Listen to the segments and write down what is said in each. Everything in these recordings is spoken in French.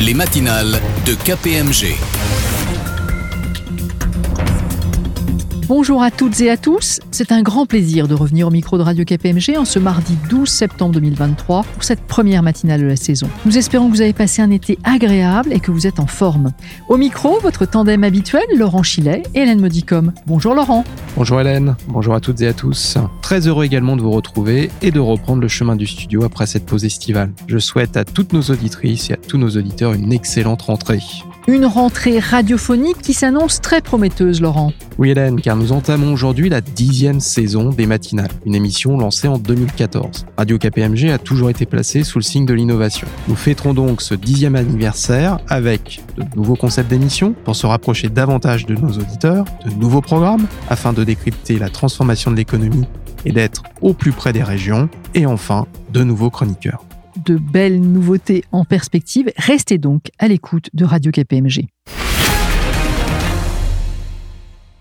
les matinales de KPMG. Bonjour à toutes et à tous. C'est un grand plaisir de revenir au micro de Radio KPMG en ce mardi 12 septembre 2023 pour cette première matinale de la saison. Nous espérons que vous avez passé un été agréable et que vous êtes en forme. Au micro, votre tandem habituel, Laurent Chilet et Hélène Modicom. Bonjour Laurent. Bonjour Hélène, bonjour à toutes et à tous. Très heureux également de vous retrouver et de reprendre le chemin du studio après cette pause estivale. Je souhaite à toutes nos auditrices et à tous nos auditeurs une excellente rentrée. Une rentrée radiophonique qui s'annonce très prometteuse, Laurent. Oui Hélène, car nous entamons aujourd'hui la dixième saison des matinales, une émission lancée en 2014. Radio KPMG a toujours été placée sous le signe de l'innovation. Nous fêterons donc ce dixième anniversaire avec de nouveaux concepts d'émission pour se rapprocher davantage de nos auditeurs, de nouveaux programmes afin de décrypter la transformation de l'économie et d'être au plus près des régions, et enfin de nouveaux chroniqueurs de belles nouveautés en perspective. Restez donc à l'écoute de Radio KPMG.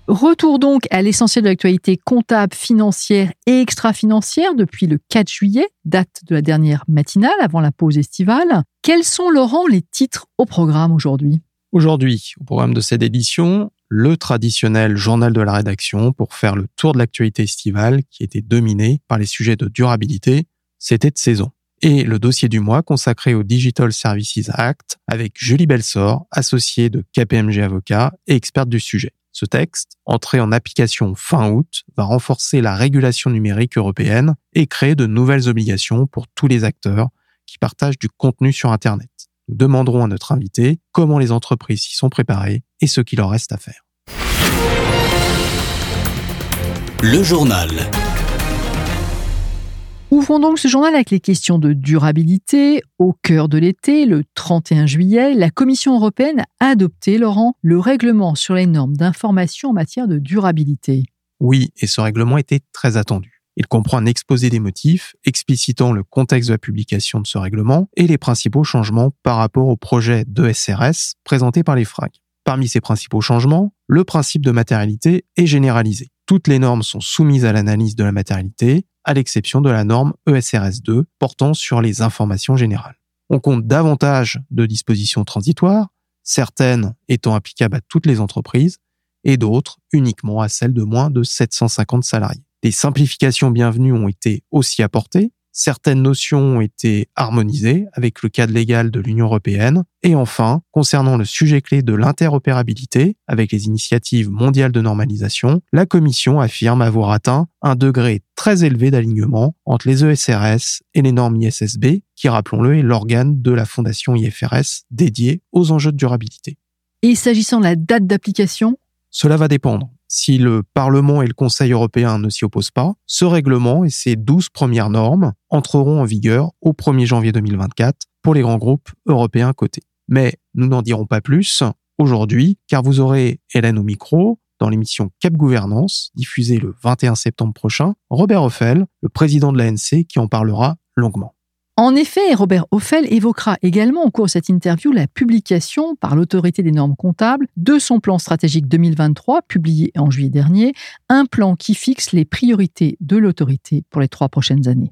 Retour donc à l'essentiel de l'actualité comptable, financière et extra-financière depuis le 4 juillet, date de la dernière matinale avant la pause estivale. Quels sont, Laurent, les titres au programme aujourd'hui? Aujourd'hui, au programme de cette édition, le traditionnel journal de la rédaction pour faire le tour de l'actualité estivale qui était dominé par les sujets de durabilité. C'était de saison et le dossier du mois consacré au Digital Services Act avec Julie Belsor, associée de KPMG Avocat et experte du sujet. Ce texte, entré en application fin août, va renforcer la régulation numérique européenne et créer de nouvelles obligations pour tous les acteurs qui partagent du contenu sur Internet. Nous demanderons à notre invité comment les entreprises s'y sont préparées et ce qu'il leur reste à faire. Le journal. Ouvrons donc ce journal avec les questions de durabilité. Au cœur de l'été, le 31 juillet, la Commission européenne a adopté, Laurent, le règlement sur les normes d'information en matière de durabilité. Oui, et ce règlement était très attendu. Il comprend un exposé des motifs explicitant le contexte de la publication de ce règlement et les principaux changements par rapport au projet de SRS présenté par les FRAG. Parmi ces principaux changements, le principe de matérialité est généralisé. Toutes les normes sont soumises à l'analyse de la matérialité, à l'exception de la norme ESRS 2 portant sur les informations générales. On compte davantage de dispositions transitoires, certaines étant applicables à toutes les entreprises et d'autres uniquement à celles de moins de 750 salariés. Des simplifications bienvenues ont été aussi apportées, Certaines notions ont été harmonisées avec le cadre légal de l'Union européenne. Et enfin, concernant le sujet clé de l'interopérabilité avec les initiatives mondiales de normalisation, la Commission affirme avoir atteint un degré très élevé d'alignement entre les ESRS et les normes ISSB, qui, rappelons-le, est l'organe de la fondation IFRS dédiée aux enjeux de durabilité. Et s'agissant de la date d'application? Cela va dépendre si le Parlement et le Conseil européen ne s'y opposent pas, ce règlement et ses douze premières normes entreront en vigueur au 1er janvier 2024 pour les grands groupes européens cotés. Mais nous n'en dirons pas plus aujourd'hui, car vous aurez Hélène au micro dans l'émission Cap Gouvernance, diffusée le 21 septembre prochain, Robert Hoffel, le président de l'ANC, qui en parlera longuement. En effet, Robert Hoffel évoquera également au cours de cette interview la publication par l'autorité des normes comptables de son plan stratégique 2023, publié en juillet dernier, un plan qui fixe les priorités de l'autorité pour les trois prochaines années.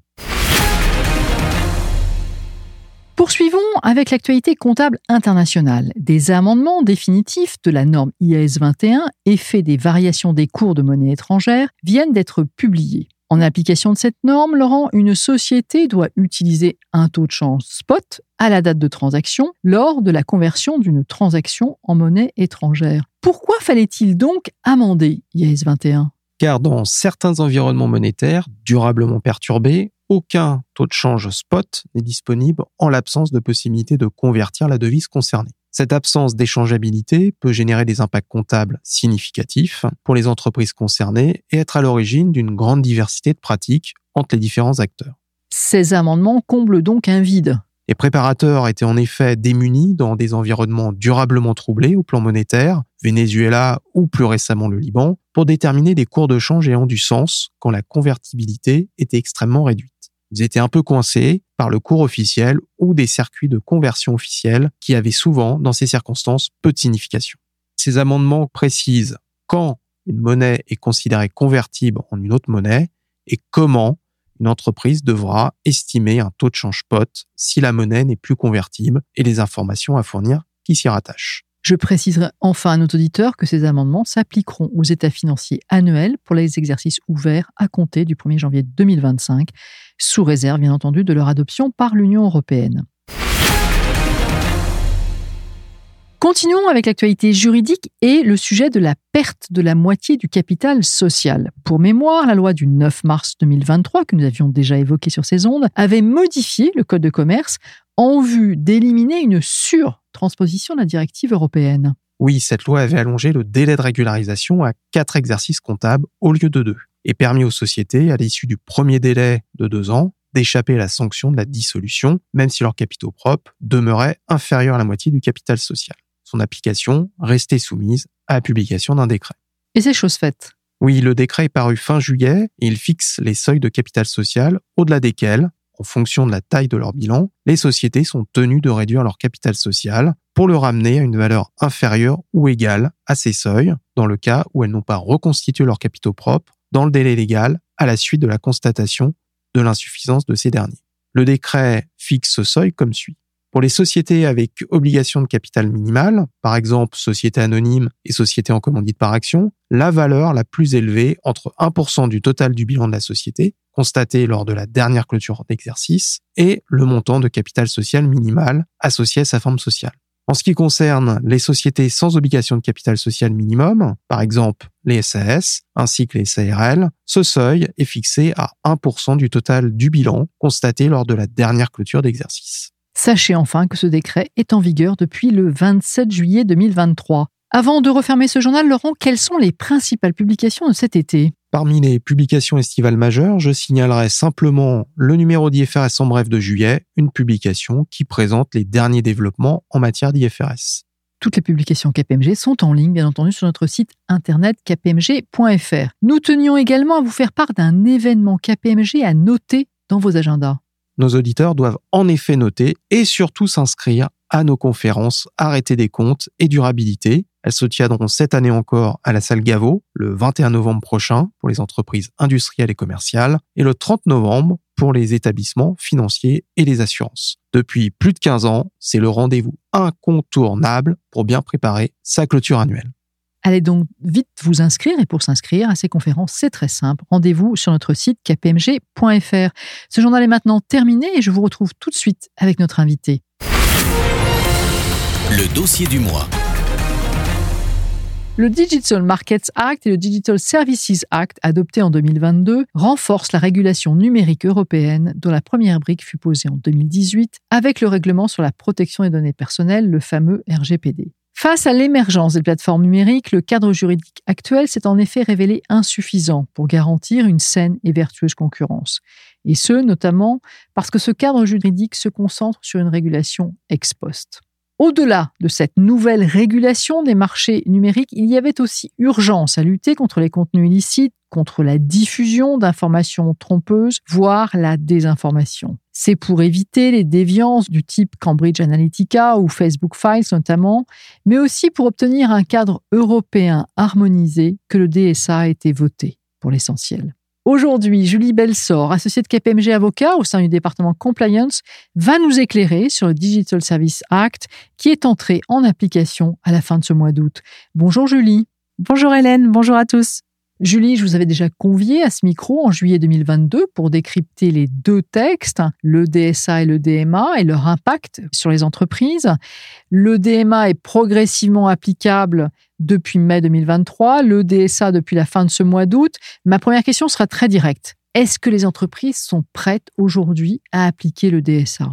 Poursuivons avec l'actualité comptable internationale. Des amendements définitifs de la norme IAS 21, effet des variations des cours de monnaie étrangère, viennent d'être publiés. En application de cette norme, Laurent, une société doit utiliser un taux de change spot à la date de transaction lors de la conversion d'une transaction en monnaie étrangère. Pourquoi fallait-il donc amender IAS 21 Car dans certains environnements monétaires durablement perturbés, aucun taux de change spot n'est disponible en l'absence de possibilité de convertir la devise concernée. Cette absence d'échangeabilité peut générer des impacts comptables significatifs pour les entreprises concernées et être à l'origine d'une grande diversité de pratiques entre les différents acteurs. Ces amendements comblent donc un vide. Les préparateurs étaient en effet démunis dans des environnements durablement troublés au plan monétaire, Venezuela ou plus récemment le Liban, pour déterminer des cours de change ayant du sens quand la convertibilité était extrêmement réduite. Ils étaient un peu coincés par le cours officiel ou des circuits de conversion officiels qui avaient souvent, dans ces circonstances, peu de signification. Ces amendements précisent quand une monnaie est considérée convertible en une autre monnaie et comment une entreprise devra estimer un taux de change spot si la monnaie n'est plus convertible et les informations à fournir qui s'y rattachent. Je préciserai enfin à nos auditeurs que ces amendements s'appliqueront aux états financiers annuels pour les exercices ouverts à compter du 1er janvier 2025, sous réserve bien entendu de leur adoption par l'Union européenne. Continuons avec l'actualité juridique et le sujet de la perte de la moitié du capital social. Pour mémoire, la loi du 9 mars 2023, que nous avions déjà évoquée sur ces ondes, avait modifié le Code de commerce en vue d'éliminer une surtransposition de la directive européenne. Oui, cette loi avait allongé le délai de régularisation à quatre exercices comptables au lieu de deux et permis aux sociétés, à l'issue du premier délai de deux ans, d'échapper à la sanction de la dissolution, même si leurs capitaux propres demeuraient inférieurs à la moitié du capital social son application restait soumise à la publication d'un décret. Et c'est chose faite. Oui, le décret est paru fin juillet et il fixe les seuils de capital social au-delà desquels, en fonction de la taille de leur bilan, les sociétés sont tenues de réduire leur capital social pour le ramener à une valeur inférieure ou égale à ces seuils, dans le cas où elles n'ont pas reconstitué leurs capitaux propres dans le délai légal à la suite de la constatation de l'insuffisance de ces derniers. Le décret fixe ce seuil comme suit. Pour les sociétés avec obligation de capital minimal, par exemple société anonyme et société en commandite par action, la valeur la plus élevée entre 1% du total du bilan de la société, constaté lors de la dernière clôture d'exercice, et le montant de capital social minimal associé à sa forme sociale. En ce qui concerne les sociétés sans obligation de capital social minimum, par exemple les SAS ainsi que les SARL, ce seuil est fixé à 1% du total du bilan constaté lors de la dernière clôture d'exercice. Sachez enfin que ce décret est en vigueur depuis le 27 juillet 2023. Avant de refermer ce journal, Laurent, quelles sont les principales publications de cet été? Parmi les publications estivales majeures, je signalerai simplement le numéro d'IFRS en bref de juillet, une publication qui présente les derniers développements en matière d'IFRS. Toutes les publications KPMG sont en ligne, bien entendu, sur notre site internet kpmg.fr. Nous tenions également à vous faire part d'un événement KPMG à noter dans vos agendas nos auditeurs doivent en effet noter et surtout s'inscrire à nos conférences Arrêter des comptes et durabilité. Elles se tiendront cette année encore à la salle Gaveau le 21 novembre prochain pour les entreprises industrielles et commerciales et le 30 novembre pour les établissements financiers et les assurances. Depuis plus de 15 ans, c'est le rendez-vous incontournable pour bien préparer sa clôture annuelle. Allez donc vite vous inscrire et pour s'inscrire à ces conférences, c'est très simple. Rendez-vous sur notre site kpmg.fr. Ce journal est maintenant terminé et je vous retrouve tout de suite avec notre invité. Le dossier du mois. Le Digital Markets Act et le Digital Services Act, adoptés en 2022, renforcent la régulation numérique européenne, dont la première brique fut posée en 2018 avec le règlement sur la protection des données personnelles, le fameux RGPD. Face à l'émergence des plateformes numériques, le cadre juridique actuel s'est en effet révélé insuffisant pour garantir une saine et vertueuse concurrence. Et ce, notamment parce que ce cadre juridique se concentre sur une régulation ex post. Au-delà de cette nouvelle régulation des marchés numériques, il y avait aussi urgence à lutter contre les contenus illicites, contre la diffusion d'informations trompeuses, voire la désinformation. C'est pour éviter les déviances du type Cambridge Analytica ou Facebook Files notamment, mais aussi pour obtenir un cadre européen harmonisé que le DSA a été voté pour l'essentiel. Aujourd'hui, Julie Belsor, associée de KPMG Avocat au sein du département Compliance, va nous éclairer sur le Digital Service Act qui est entré en application à la fin de ce mois d'août. Bonjour Julie. Bonjour Hélène, bonjour à tous. Julie, je vous avais déjà convié à ce micro en juillet 2022 pour décrypter les deux textes, le DSA et le DMA, et leur impact sur les entreprises. Le DMA est progressivement applicable depuis mai 2023, le DSA depuis la fin de ce mois d'août. Ma première question sera très directe. Est-ce que les entreprises sont prêtes aujourd'hui à appliquer le DSA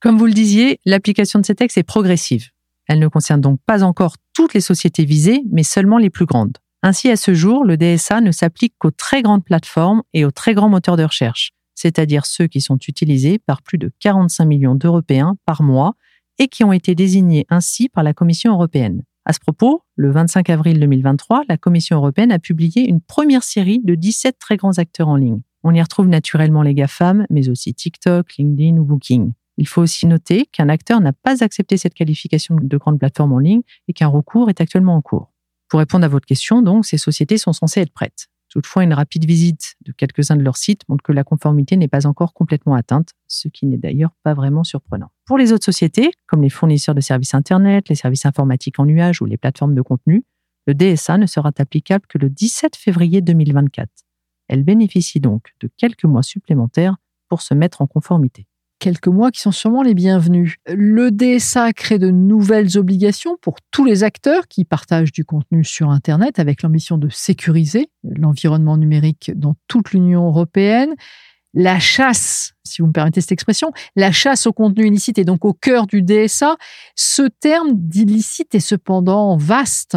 Comme vous le disiez, l'application de ces textes est progressive. Elle ne concerne donc pas encore toutes les sociétés visées, mais seulement les plus grandes. Ainsi, à ce jour, le DSA ne s'applique qu'aux très grandes plateformes et aux très grands moteurs de recherche, c'est-à-dire ceux qui sont utilisés par plus de 45 millions d'Européens par mois et qui ont été désignés ainsi par la Commission européenne. À ce propos, le 25 avril 2023, la Commission européenne a publié une première série de 17 très grands acteurs en ligne. On y retrouve naturellement les GAFAM, mais aussi TikTok, LinkedIn ou Booking. Il faut aussi noter qu'un acteur n'a pas accepté cette qualification de grande plateforme en ligne et qu'un recours est actuellement en cours. Pour répondre à votre question, donc, ces sociétés sont censées être prêtes. Toutefois, une rapide visite de quelques-uns de leurs sites montre que la conformité n'est pas encore complètement atteinte, ce qui n'est d'ailleurs pas vraiment surprenant. Pour les autres sociétés, comme les fournisseurs de services Internet, les services informatiques en nuage ou les plateformes de contenu, le DSA ne sera applicable que le 17 février 2024. Elle bénéficie donc de quelques mois supplémentaires pour se mettre en conformité quelques mois qui sont sûrement les bienvenus. Le DSA crée de nouvelles obligations pour tous les acteurs qui partagent du contenu sur Internet avec l'ambition de sécuriser l'environnement numérique dans toute l'Union européenne. La chasse, si vous me permettez cette expression, la chasse au contenu illicite est donc au cœur du DSA. Ce terme d'illicite est cependant vaste.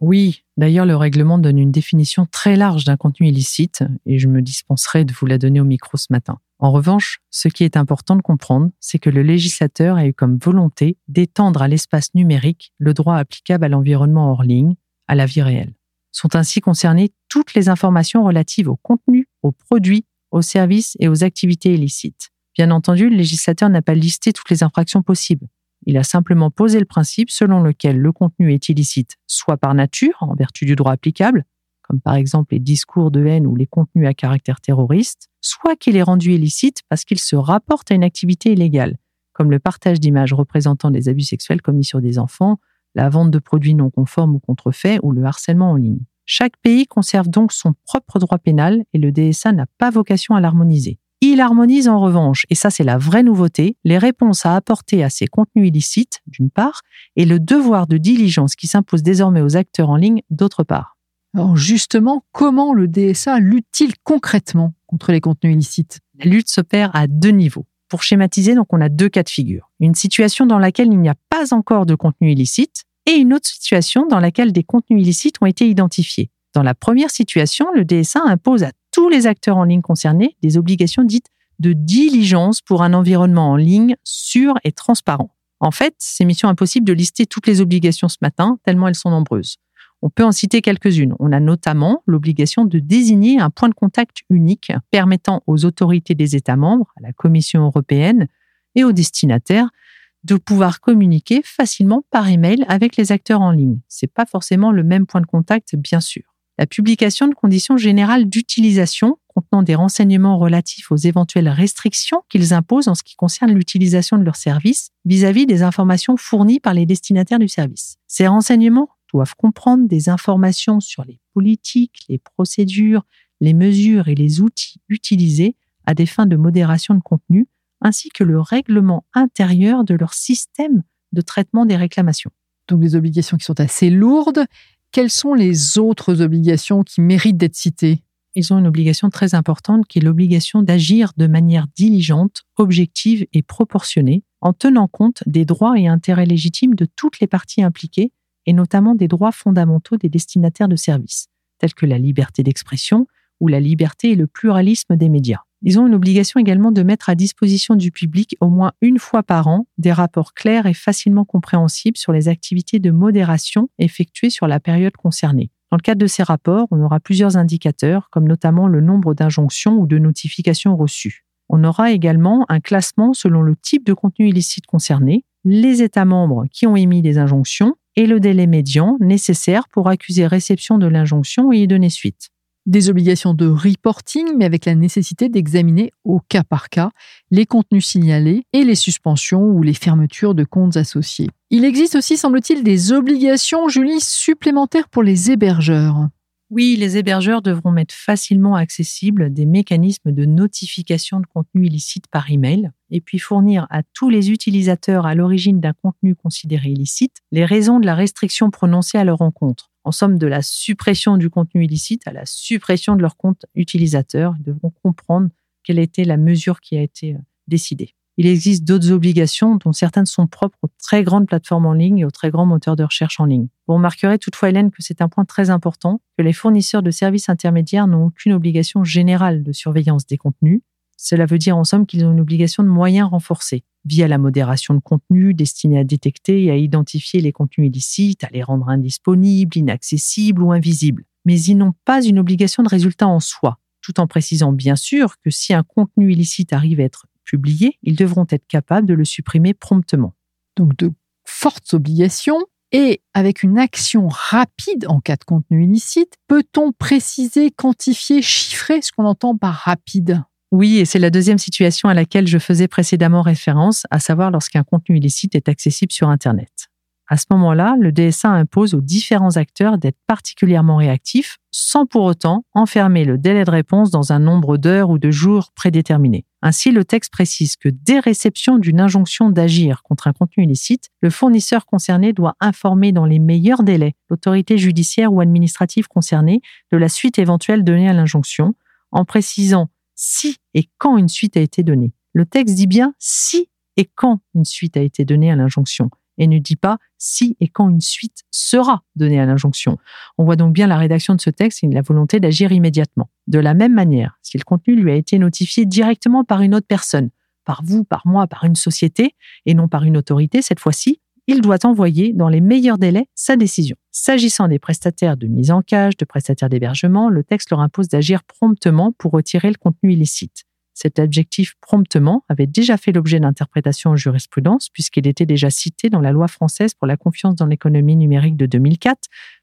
Oui, d'ailleurs le règlement donne une définition très large d'un contenu illicite et je me dispenserai de vous la donner au micro ce matin. En revanche, ce qui est important de comprendre, c'est que le législateur a eu comme volonté d'étendre à l'espace numérique le droit applicable à l'environnement hors ligne, à la vie réelle. Sont ainsi concernées toutes les informations relatives au contenu, aux produits, aux services et aux activités illicites. Bien entendu, le législateur n'a pas listé toutes les infractions possibles. Il a simplement posé le principe selon lequel le contenu est illicite soit par nature, en vertu du droit applicable, comme par exemple les discours de haine ou les contenus à caractère terroriste, soit qu'il est rendu illicite parce qu'il se rapporte à une activité illégale, comme le partage d'images représentant des abus sexuels commis sur des enfants, la vente de produits non conformes ou contrefaits ou le harcèlement en ligne. Chaque pays conserve donc son propre droit pénal et le DSA n'a pas vocation à l'harmoniser. Il harmonise en revanche, et ça c'est la vraie nouveauté, les réponses à apporter à ces contenus illicites, d'une part, et le devoir de diligence qui s'impose désormais aux acteurs en ligne, d'autre part. Alors justement, comment le DSA lutte-t-il concrètement contre les contenus illicites? La lutte s'opère à deux niveaux. Pour schématiser, donc on a deux cas de figure. Une situation dans laquelle il n'y a pas encore de contenu illicite et une autre situation dans laquelle des contenus illicites ont été identifiés. Dans la première situation, le DSA impose à tous les acteurs en ligne concernés des obligations dites de diligence pour un environnement en ligne sûr et transparent. En fait, c'est mission impossible de lister toutes les obligations ce matin, tellement elles sont nombreuses. On peut en citer quelques-unes. On a notamment l'obligation de désigner un point de contact unique permettant aux autorités des États membres, à la Commission européenne et aux destinataires de pouvoir communiquer facilement par email avec les acteurs en ligne. C'est pas forcément le même point de contact, bien sûr. La publication de conditions générales d'utilisation contenant des renseignements relatifs aux éventuelles restrictions qu'ils imposent en ce qui concerne l'utilisation de leurs services vis-à-vis des informations fournies par les destinataires du service. Ces renseignements doivent comprendre des informations sur les politiques, les procédures, les mesures et les outils utilisés à des fins de modération de contenu, ainsi que le règlement intérieur de leur système de traitement des réclamations. Donc des obligations qui sont assez lourdes. Quelles sont les autres obligations qui méritent d'être citées? Ils ont une obligation très importante qui est l'obligation d'agir de manière diligente, objective et proportionnée, en tenant compte des droits et intérêts légitimes de toutes les parties impliquées et notamment des droits fondamentaux des destinataires de services, tels que la liberté d'expression ou la liberté et le pluralisme des médias. Ils ont une obligation également de mettre à disposition du public au moins une fois par an des rapports clairs et facilement compréhensibles sur les activités de modération effectuées sur la période concernée. Dans le cadre de ces rapports, on aura plusieurs indicateurs, comme notamment le nombre d'injonctions ou de notifications reçues. On aura également un classement selon le type de contenu illicite concerné, les États membres qui ont émis des injonctions et le délai médian nécessaire pour accuser réception de l'injonction et y donner suite. Des obligations de reporting, mais avec la nécessité d'examiner au cas par cas les contenus signalés et les suspensions ou les fermetures de comptes associés. Il existe aussi, semble-t-il, des obligations, Julie, supplémentaires pour les hébergeurs. Oui, les hébergeurs devront mettre facilement accessibles des mécanismes de notification de contenu illicite par email et puis fournir à tous les utilisateurs à l'origine d'un contenu considéré illicite les raisons de la restriction prononcée à leur encontre. En somme, de la suppression du contenu illicite à la suppression de leur compte utilisateur. Ils devront comprendre quelle était la mesure qui a été euh, décidée. Il existe d'autres obligations dont certaines sont propres aux très grandes plateformes en ligne et aux très grands moteurs de recherche en ligne. Vous remarquerez toutefois, Hélène, que c'est un point très important, que les fournisseurs de services intermédiaires n'ont aucune obligation générale de surveillance des contenus. Cela veut dire en somme qu'ils ont une obligation de moyens renforcés, via la modération de contenu destinée à détecter et à identifier les contenus illicites, à les rendre indisponibles, inaccessibles ou invisibles. Mais ils n'ont pas une obligation de résultat en soi, tout en précisant bien sûr que si un contenu illicite arrive à être publiés, ils devront être capables de le supprimer promptement. Donc de fortes obligations. Et avec une action rapide en cas de contenu illicite, peut-on préciser, quantifier, chiffrer ce qu'on entend par rapide? Oui, et c'est la deuxième situation à laquelle je faisais précédemment référence, à savoir lorsqu'un contenu illicite est accessible sur Internet. À ce moment-là, le DSA impose aux différents acteurs d'être particulièrement réactifs sans pour autant enfermer le délai de réponse dans un nombre d'heures ou de jours prédéterminés. Ainsi, le texte précise que dès réception d'une injonction d'agir contre un contenu illicite, le fournisseur concerné doit informer dans les meilleurs délais l'autorité judiciaire ou administrative concernée de la suite éventuelle donnée à l'injonction, en précisant si et quand une suite a été donnée. Le texte dit bien si et quand une suite a été donnée à l'injonction et ne dit pas si et quand une suite sera donnée à l'injonction. On voit donc bien la rédaction de ce texte et la volonté d'agir immédiatement. De la même manière, si le contenu lui a été notifié directement par une autre personne, par vous, par moi, par une société, et non par une autorité cette fois-ci, il doit envoyer dans les meilleurs délais sa décision. S'agissant des prestataires de mise en cage, de prestataires d'hébergement, le texte leur impose d'agir promptement pour retirer le contenu illicite. Cet adjectif promptement avait déjà fait l'objet d'interprétations en jurisprudence puisqu'il était déjà cité dans la loi française pour la confiance dans l'économie numérique de 2004,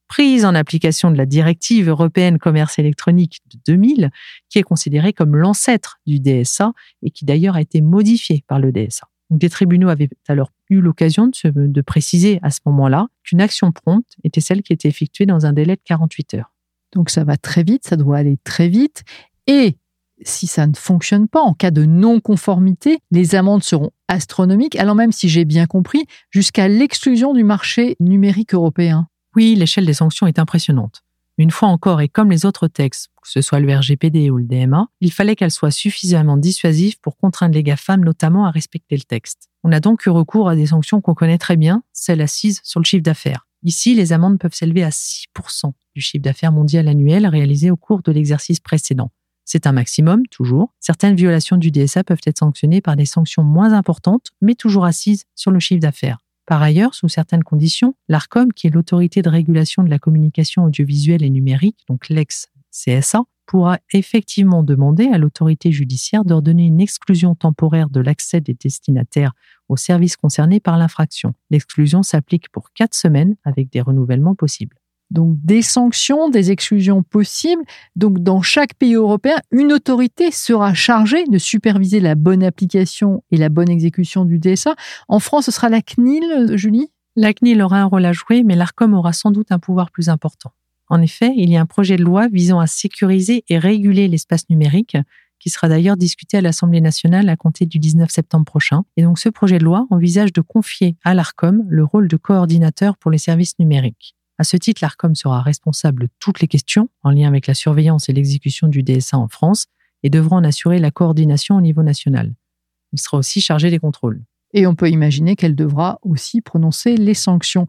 prise en application de la directive européenne commerce électronique de 2000, qui est considérée comme l'ancêtre du DSA et qui d'ailleurs a été modifiée par le DSA. Des tribunaux avaient alors eu l'occasion de, de préciser à ce moment-là qu'une action prompte était celle qui était effectuée dans un délai de 48 heures. Donc ça va très vite, ça doit aller très vite. Et si ça ne fonctionne pas, en cas de non-conformité, les amendes seront astronomiques, allant même, si j'ai bien compris, jusqu'à l'exclusion du marché numérique européen. Oui, l'échelle des sanctions est impressionnante. Une fois encore, et comme les autres textes, que ce soit le RGPD ou le DMA, il fallait qu'elles soient suffisamment dissuasives pour contraindre les GAFAM notamment à respecter le texte. On a donc eu recours à des sanctions qu'on connaît très bien, celles assises sur le chiffre d'affaires. Ici, les amendes peuvent s'élever à 6% du chiffre d'affaires mondial annuel réalisé au cours de l'exercice précédent. C'est un maximum, toujours. Certaines violations du DSA peuvent être sanctionnées par des sanctions moins importantes, mais toujours assises sur le chiffre d'affaires. Par ailleurs, sous certaines conditions, l'ARCOM, qui est l'autorité de régulation de la communication audiovisuelle et numérique, donc l'ex-CSA, pourra effectivement demander à l'autorité judiciaire d'ordonner une exclusion temporaire de l'accès des destinataires aux services concernés par l'infraction. L'exclusion s'applique pour quatre semaines avec des renouvellements possibles donc des sanctions, des exclusions possibles. Donc dans chaque pays européen, une autorité sera chargée de superviser la bonne application et la bonne exécution du DSA. En France, ce sera la CNIL, Julie? La CNIL aura un rôle à jouer, mais l'ARCOM aura sans doute un pouvoir plus important. En effet, il y a un projet de loi visant à sécuriser et réguler l'espace numérique qui sera d'ailleurs discuté à l'Assemblée nationale à compter du 19 septembre prochain. Et donc ce projet de loi envisage de confier à l'ARCOM le rôle de coordinateur pour les services numériques. À ce titre, l'ARCOM sera responsable de toutes les questions en lien avec la surveillance et l'exécution du DSA en France et devra en assurer la coordination au niveau national. Elle sera aussi chargée des contrôles. Et on peut imaginer qu'elle devra aussi prononcer les sanctions.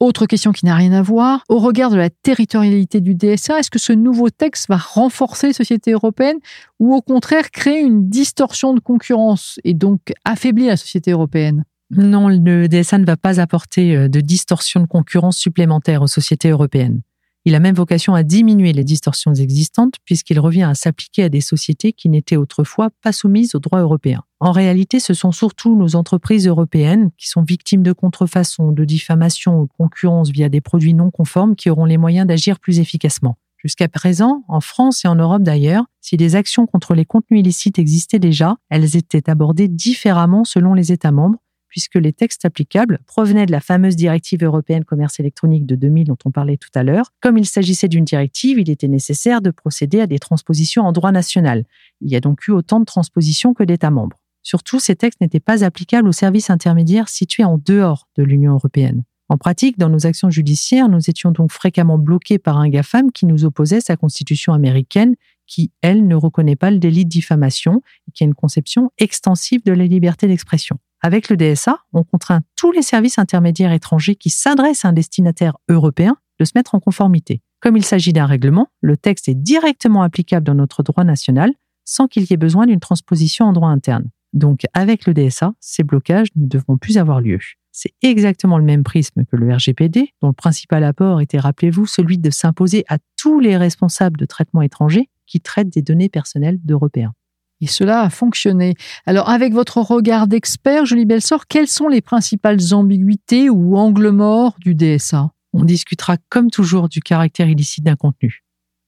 Autre question qui n'a rien à voir, au regard de la territorialité du DSA, est-ce que ce nouveau texte va renforcer les sociétés européennes ou au contraire créer une distorsion de concurrence et donc affaiblir la société européenne? Non, le DSA ne va pas apporter euh, de distorsion de concurrence supplémentaire aux sociétés européennes. Il a même vocation à diminuer les distorsions existantes puisqu'il revient à s'appliquer à des sociétés qui n'étaient autrefois pas soumises au droit européen. En réalité, ce sont surtout nos entreprises européennes qui sont victimes de contrefaçon, de diffamation ou de concurrence via des produits non conformes qui auront les moyens d'agir plus efficacement. Jusqu'à présent, en France et en Europe d'ailleurs, si des actions contre les contenus illicites existaient déjà, elles étaient abordées différemment selon les États membres puisque les textes applicables provenaient de la fameuse directive européenne commerce électronique de 2000 dont on parlait tout à l'heure. Comme il s'agissait d'une directive, il était nécessaire de procéder à des transpositions en droit national. Il y a donc eu autant de transpositions que d'États membres. Surtout, ces textes n'étaient pas applicables aux services intermédiaires situés en dehors de l'Union européenne. En pratique, dans nos actions judiciaires, nous étions donc fréquemment bloqués par un GAFAM qui nous opposait sa constitution américaine, qui, elle, ne reconnaît pas le délit de diffamation et qui a une conception extensive de la liberté d'expression. Avec le DSA, on contraint tous les services intermédiaires étrangers qui s'adressent à un destinataire européen de se mettre en conformité. Comme il s'agit d'un règlement, le texte est directement applicable dans notre droit national sans qu'il y ait besoin d'une transposition en droit interne. Donc avec le DSA, ces blocages ne devront plus avoir lieu. C'est exactement le même prisme que le RGPD, dont le principal apport était, rappelez-vous, celui de s'imposer à tous les responsables de traitement étranger qui traitent des données personnelles d'Européens. Et cela a fonctionné. Alors, avec votre regard d'expert, Julie Belsor, quelles sont les principales ambiguïtés ou angles morts du DSA On discutera comme toujours du caractère illicite d'un contenu.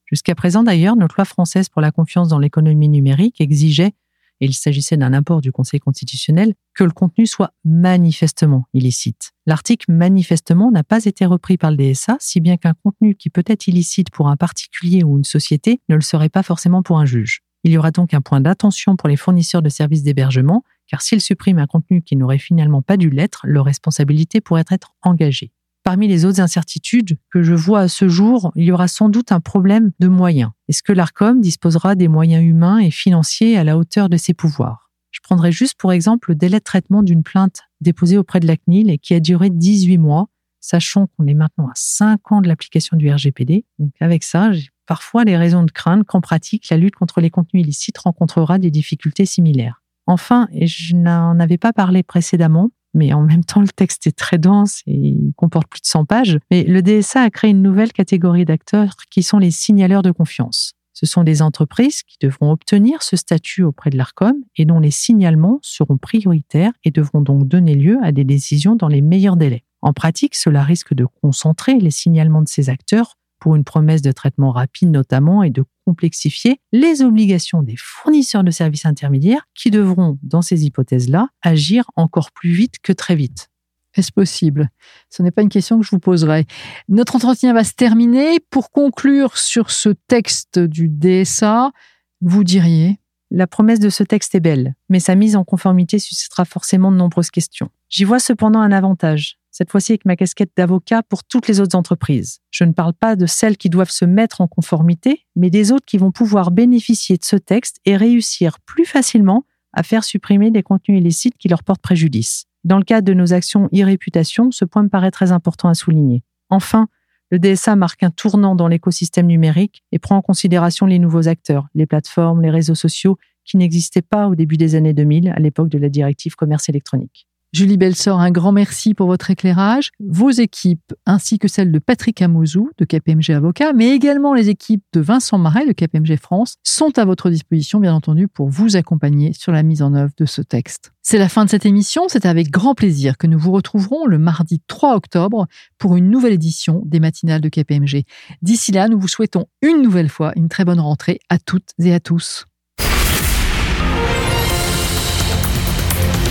Jusqu'à présent d'ailleurs, notre loi française pour la confiance dans l'économie numérique exigeait, et il s'agissait d'un apport du Conseil constitutionnel, que le contenu soit manifestement illicite. L'article manifestement n'a pas été repris par le DSA, si bien qu'un contenu qui peut être illicite pour un particulier ou une société ne le serait pas forcément pour un juge. Il y aura donc un point d'attention pour les fournisseurs de services d'hébergement, car s'ils suppriment un contenu qui n'aurait finalement pas dû l'être, leur responsabilité pourrait être engagée. Parmi les autres incertitudes que je vois à ce jour, il y aura sans doute un problème de moyens. Est-ce que l'ARCOM disposera des moyens humains et financiers à la hauteur de ses pouvoirs? Je prendrai juste pour exemple le délai de traitement d'une plainte déposée auprès de la CNIL et qui a duré 18 mois, sachant qu'on est maintenant à 5 ans de l'application du RGPD. Donc avec ça, j'ai parfois les raisons de craindre qu'en pratique, la lutte contre les contenus illicites rencontrera des difficultés similaires. Enfin, et je n'en avais pas parlé précédemment, mais en même temps, le texte est très dense et il comporte plus de 100 pages. Mais le DSA a créé une nouvelle catégorie d'acteurs qui sont les signaleurs de confiance. Ce sont des entreprises qui devront obtenir ce statut auprès de l'ARCOM et dont les signalements seront prioritaires et devront donc donner lieu à des décisions dans les meilleurs délais. En pratique, cela risque de concentrer les signalements de ces acteurs pour une promesse de traitement rapide notamment et de complexifier les obligations des fournisseurs de services intermédiaires qui devront, dans ces hypothèses-là, agir encore plus vite que très vite. Est-ce possible? Ce n'est pas une question que je vous poserai. Notre entretien va se terminer. Pour conclure sur ce texte du DSA, vous diriez? La promesse de ce texte est belle, mais sa mise en conformité suscitera forcément de nombreuses questions. J'y vois cependant un avantage, cette fois-ci avec ma casquette d'avocat pour toutes les autres entreprises. Je ne parle pas de celles qui doivent se mettre en conformité, mais des autres qui vont pouvoir bénéficier de ce texte et réussir plus facilement à faire supprimer des contenus illicites qui leur portent préjudice. Dans le cadre de nos actions e-réputation, ce point me paraît très important à souligner. Enfin, le DSA marque un tournant dans l'écosystème numérique et prend en considération les nouveaux acteurs, les plateformes, les réseaux sociaux qui n'existaient pas au début des années 2000, à l'époque de la directive commerce électronique. Julie Belsor, un grand merci pour votre éclairage. Vos équipes, ainsi que celles de Patrick Amozou de KPMG Avocat, mais également les équipes de Vincent Marais de KPMG France, sont à votre disposition, bien entendu, pour vous accompagner sur la mise en œuvre de ce texte. C'est la fin de cette émission. C'est avec grand plaisir que nous vous retrouverons le mardi 3 octobre pour une nouvelle édition des matinales de KPMG. D'ici là, nous vous souhaitons une nouvelle fois une très bonne rentrée à toutes et à tous.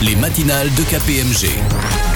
Les matinales de KPMG.